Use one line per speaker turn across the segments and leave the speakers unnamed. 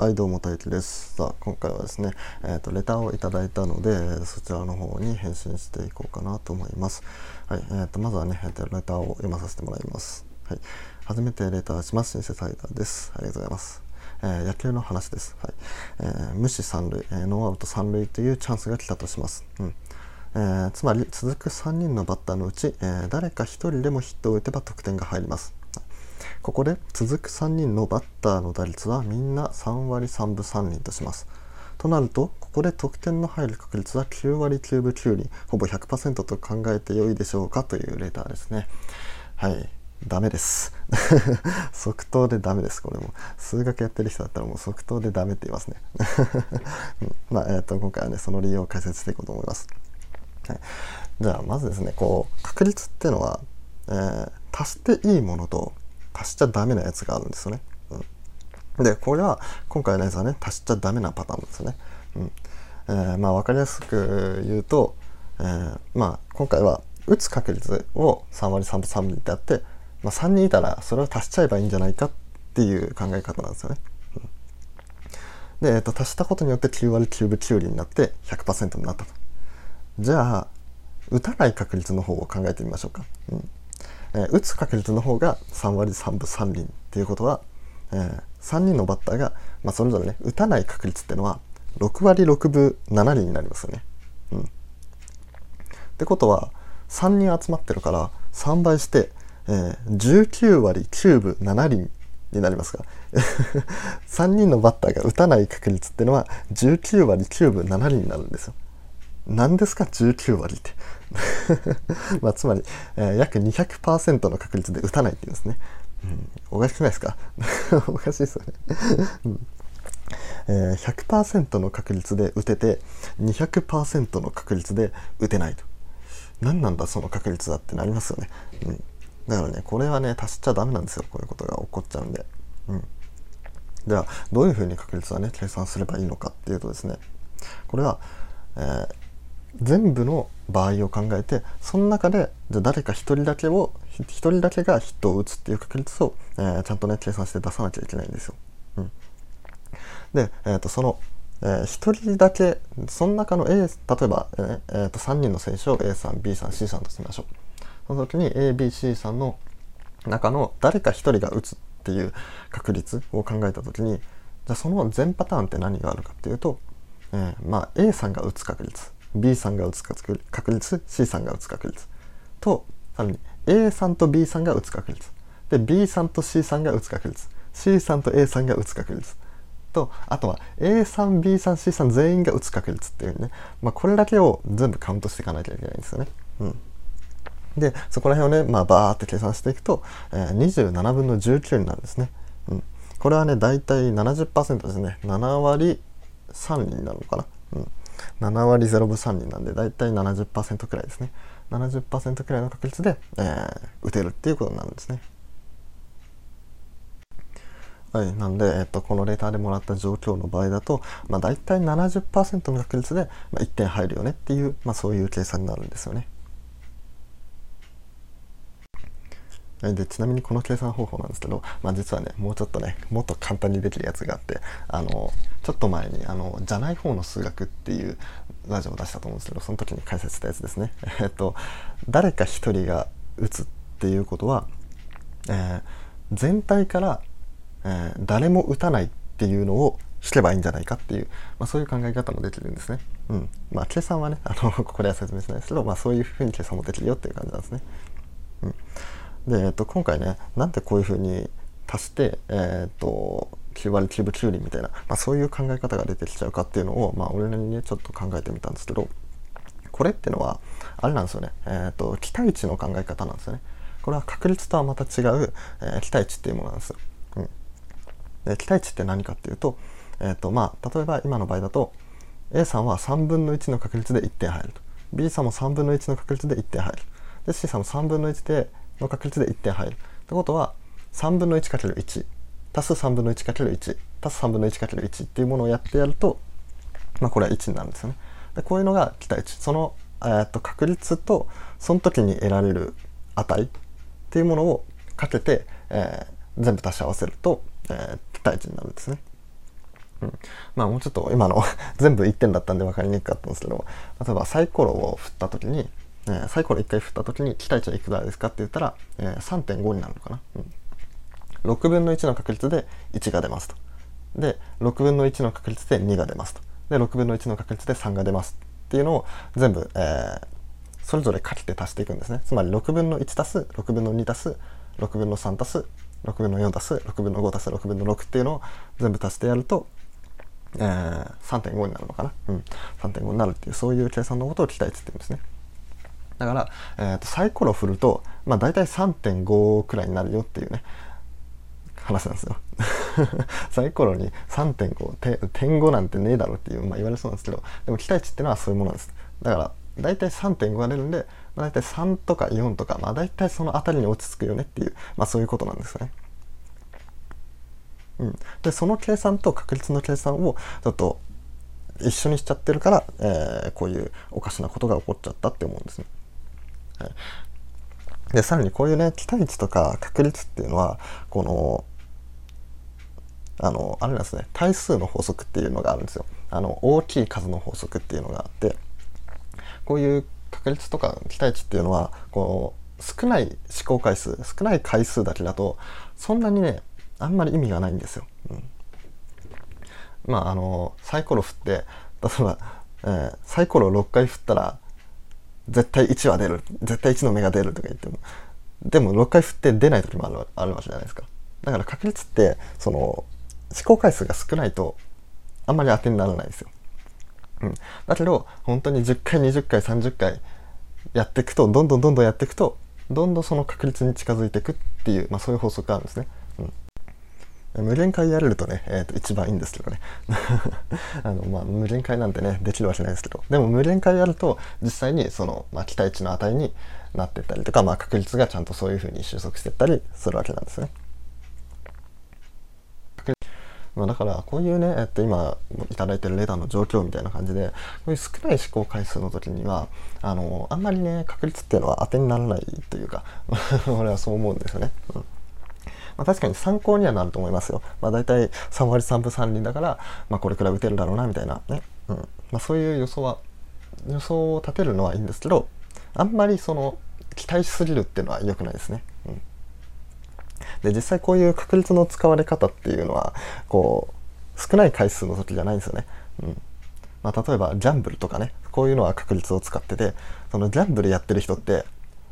はいどうも大輝です。さあ今回はですね、えーと、レターをいただいたのでそちらの方に返信していこうかなと思います。はいえーと、まずはね、えーと、レターを読まさせてもらいます。はい初めてレターします。シンセサイダーです。ありがとうございます。えー、野球の話です、はいえー、無視三塁、えー、ノーアウト三塁というチャンスが来たとします、うん。えー、つまり続く3人のバッターのうち、えー、誰か1人でもヒットを打てば得点が入ります。ここで続く3人のバッターの打率はみんな3割3分3厘とします。となると、ここで得点の入る確率は9割9分9厘、ほぼ100%と考えてよいでしょうかというレターですね。はい。ダメです。即答でダメです、これも。数学やってる人だったらもう即答でダメって言いますね。まあ、えっ、ー、と、今回はね、その理由を解説していこうと思います。はい、じゃあ、まずですね、こう、確率っていうのは、えー、足していいものと足しちゃダメなやつがあるんですよね。うん、でこれは今回のやつはね足しちゃダメなパターンですよね。うんえー、まあ分かりやすく言うと、えー、まあ今回は打つ確率を3割3分3厘ってあって、まあ、3人いたらそれを足しちゃえばいいんじゃないかっていう考え方なんですよね。うん、で、えー、と足したことによって9割9分9厘になって100%になったと。じゃあ打たない確率の方を考えてみましょうか。うんえー、打つ確率の方が3割3分3厘っていうことは、えー、3人のバッターが、まあ、それぞれね打たない確率っていうのは6割6分7厘になりますよね。うん、ってことは3人集まってるから3倍して、えー、19割9分7厘になりますが3 人のバッターが打たない確率っていうのは19割9分7厘になるんですよ。何ですか19割って まあつまり、えー、約200%の確率で打たないっていうんですね、うん、おかしくないですか？おかしいですよね。うん。えー、100%の確率で打てて200%の確率で打てないと。何なんだその確率だってなりますよね、うん、だからねこれはね足しちゃダメなんですよ。こういうことが起こっちゃうんで、うん、ではどういうふうに確率はね計算すればいいのかっていうとですね。これは、えー、全部の場合を考えてその中でじゃ誰か1人だけを1人だけがヒットを打つっていう確率を、えー、ちゃんとね計算して出さなきゃいけないんですよ。うん、で、えーと、その、えー、1人だけその中の A 例えば、えーえー、と3人の選手を A さん B さん C さんとしましょう。その時に ABC さんの中の誰か1人が打つっていう確率を考えた時にじゃその全パターンって何があるかっていうと、えー、まあ A さんが打つ確率 B さんが打つ確率 C さんが打つ確率。とさらに A さんと B さんが打つ確率。で B さんと C さんが打つ確率。C さんと A さんが打つ確率。とあとは A さん B さん C さん全員が打つ確率っていうね、まあ、これだけを全部カウントしていかなきゃいけないんですよね。うん。でそこら辺をね、まあ、バーって計算していくと、えー、27分の19になるんですね。うん、これはね大体70%ですね。7割3になるのかな。うん。7割0分3厘なんでだいたい70%くらいですね。70%くらいの確率で、えー、打てるっていうことになるんですね。はい、なんで、えっと、このレターでもらった状況の場合だと、まあ、大体70%の確率で、まあ、1点入るよねっていう、まあ、そういう計算になるんですよね。でちなみにこの計算方法なんですけど、まあ、実はねもうちょっとねもっと簡単にできるやつがあってあのちょっと前にあの「じゃない方の数学」っていうラジオを出したと思うんですけどその時に解説したやつですね。えっと誰か一人が打つっていうことは、えー、全体から、えー、誰も打たないっていうのを引けばいいんじゃないかっていう、まあ、そういう考え方もできるんですね。うん。まあ計算はねあの ここでは説明しないですけど、まあ、そういうふうに計算もできるよっていう感じなんですね。うんで、えっと、今回ねなんでこういうふうに足して、えー、っと9割9分9厘みたいな、まあ、そういう考え方が出てきちゃうかっていうのを、まあ、俺なりにねちょっと考えてみたんですけどこれってのはあれなんですよね、えー、っと期待値の考え方なんですよね。これは確率とはまた違う、えー、期待値っていうものなんですよ、うん、で期待値って何かっていうと,、えーとまあ、例えば今の場合だと A さんは3分の1の確率で1点入ると。B さんも3分の1の確率で1点入る。で C さんも3分の1での確率で1点入る。ってことは3分の 1×1 足す3分の 1×1 足す3分の 1×1 っていうものをやってやると、まあ、これは1になるんですよね。でこういうのが期待値。その、えー、っと確率とその時に得られる値。っていうものをかけて、えー、全部足し合わせると、えー、期待値になるんですね。うん、まあもうちょっと今の 全部1点だったんで分かりにくかったんですけど例えばサイコロを振った時に、えー、サイコロ1回振った時に期待値はいくらですかって言ったら、えー、3.5になるのかな、うん、6分の1の確率で1が出ますと。で6分の1の確率で2が出ますと。で6分の1の確率で3が出ますっていうのを全部、えー、それぞれかけて足していくんですね。つまり6分の1足す6分の2足す6分の3足す6分の4足す6分の5足す6分の6っていうのを全部足してやると、えー、3.5になるのかな、うん、3.5になるっていうそういう計算のことを期待値って言うんですね。だから、えーと、サイコロ振ると、まあ、大体3.5くらいになるよっていうね話なんですよ サイコロに3.5点5なんてねえだろっていう、まあ、言われそうなんですけどでも期待値ってのはそういうものなんですだから大体3.5が出るんで、まあ、大体3とか4とか、まあ、大体その辺りに落ち着くよねっていう、まあ、そういうことなんですね。うん、でその計算と確率の計算をちょっと一緒にしちゃってるから、えー、こういうおかしなことが起こっちゃったって思うんですね。でさらにこういうね期待値とか確率っていうのはこのあのあれなんですね対数の法則っていうのがあるんですよ。あの大きい数の法則っていうのがあってこういう確率とか期待値っていうのはこう少ない思考回数少ない回数だけだとそんなにねあんまり意味がないんですよ。うん、まああのサイコロ振って例えば、えー、サイコロ6回振ったら絶対1は出る絶対1の目が出るとか言ってもでも6回振って出ない時もあるあるわけじゃないですか。だから確率ってその思考回数が少ないとあんまり当てにならないですよ。うん、だけど本当に10回20回30回やっていくとどんどんどんどんやっていくとどんどんその確率に近づいていくっていう、まあ、そういう法則があるんですね。無限回やれるとね、えー、と一番いいんですけどね あの、まあ、無限回なんてねできるわけないですけどでも無限回やると実際にその、まあ、期待値の値になってったりとか、まあ、確率がちゃんとそういうふうに収束してったりするわけなんですね。まあ、だからこういうね、えっと、今頂いてるレターの状況みたいな感じでこういう少ない思考回数の時にはあのあんまりね確率っていうのは当てにならないというか 俺はそう思うんですよね。うんまあ、確かに参考にはなると思いますよ。まあ、大体3割3分3厘だから、まあ、これくらい打てるだろうなみたいなね、うんまあ、そういう予想は予想を立てるのはいいんですけどあんまりその期待しすぎるっていうのは良くないですね。うんで実際こういう確率の使われ方っていうのはこう少ない回数の時じゃないんですよね。うんまあ、例えばギャンブルとかねこういうのは確率を使っててそのギャンブルやってる人って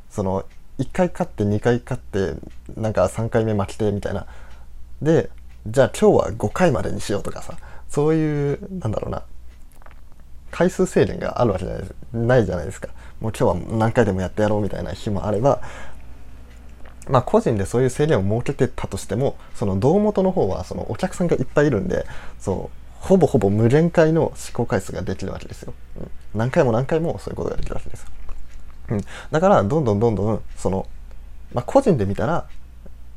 その1回勝って2回勝ってなんか3回目負けてみたいな。でじゃあ今日は5回までにしようとかさ。そういうなんだろうな。回数制限があるわけじゃないないじゃないですか。もう今日は何回でもやってやろうみたいな日もあれば。まあ、個人でそういう制限を設けてたとしてもその胴元の方はそのお客さんがいっぱいいるんでそうほぼほぼ無限回の試行回数ができるわけですよ、うん、何回も何回もそういうことができるわけですよ、だからどんどんどんどんその、まあ、個人で見たら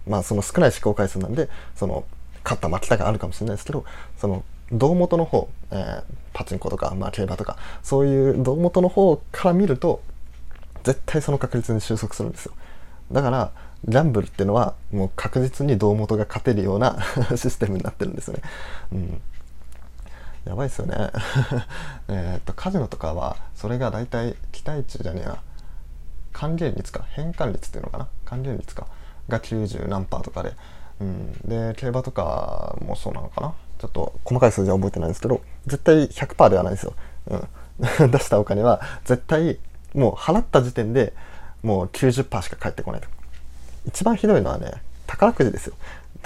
まあその少ない試行回数なんでその勝った負けたがあるかもしれないですけどその胴元の方、えー、パチンコとか、まあ、競馬とかそういう胴元の方から見ると絶対その確率に収束するんですよだからギャンブルっていうのはもう確実に胴元が勝てるような システムになってるんですね。うん、やばいですよね。えっとカジノとかはそれが大体期待値じゃねえな還元率か。変換率っていうのかな？還元率か。が90何パーとかで、うん、で競馬とかもそうなのかな？ちょっと細かい数字は覚えてないんですけど絶対100%ではないですよ。うん、出したお金は絶対もう払った時点でもう90%しか返ってこないと。一番ひどいのはね宝くじですよ。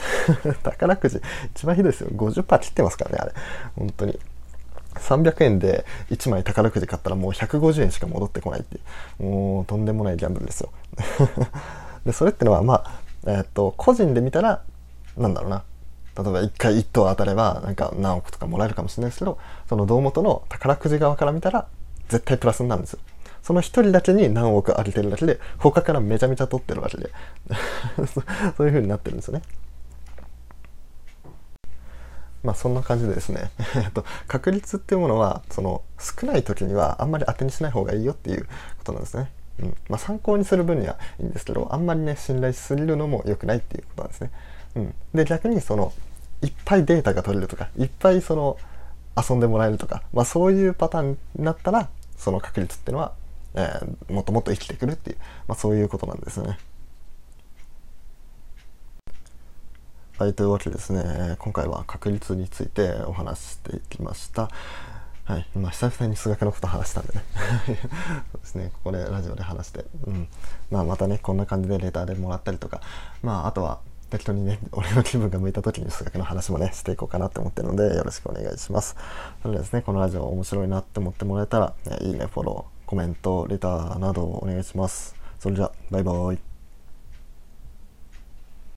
宝くじ。一番ひどいですよ。50%切ってますからねあれ。本当に。300円で1枚宝くじ買ったらもう150円しか戻ってこないってもうとんでもないギャンブルですよ。でそれってのはまあえー、っと個人で見たらなんだろうな。例えば1回1等当たればなんか何億とかもらえるかもしれないですけどその胴元の宝くじ側から見たら絶対プラスになるんですよ。その1人だけに何億あげてるだけで他からめちゃめちゃ取ってるわけで。そういう風になってるんですよね。まあそんな感じでですね 確率っていうものはその少ない時にはあんまり当てにしない方がいいよっていうことなんですね。うんまあ、参考にする分にはいいんですけどあんまりね信頼しすぎるのも良くないっていうことなんですね。うん、で逆にそのいっぱいデータが取れるとかいっぱいその遊んでもらえるとか、まあ、そういうパターンになったらその確率っていうのは、えー、もっともっと生きてくるっていう、まあ、そういうことなんですよね。はい、というわけでですね、今回は確率についてお話ししていきました。はい、今久々に数学のこと話したんでね。そうですね。ここでラジオで話して、うん。まあ、またねこんな感じでレターでもらったりとか。まああとは適当にね俺の気分が向いた時に数学の話もねしていこうかなって思ってるのでよろしくお願いします。それではですねこのラジオ面白いなって思ってもらえたら、ね、いいねフォローコメントレターなどをお願いします。それじゃバイバイ。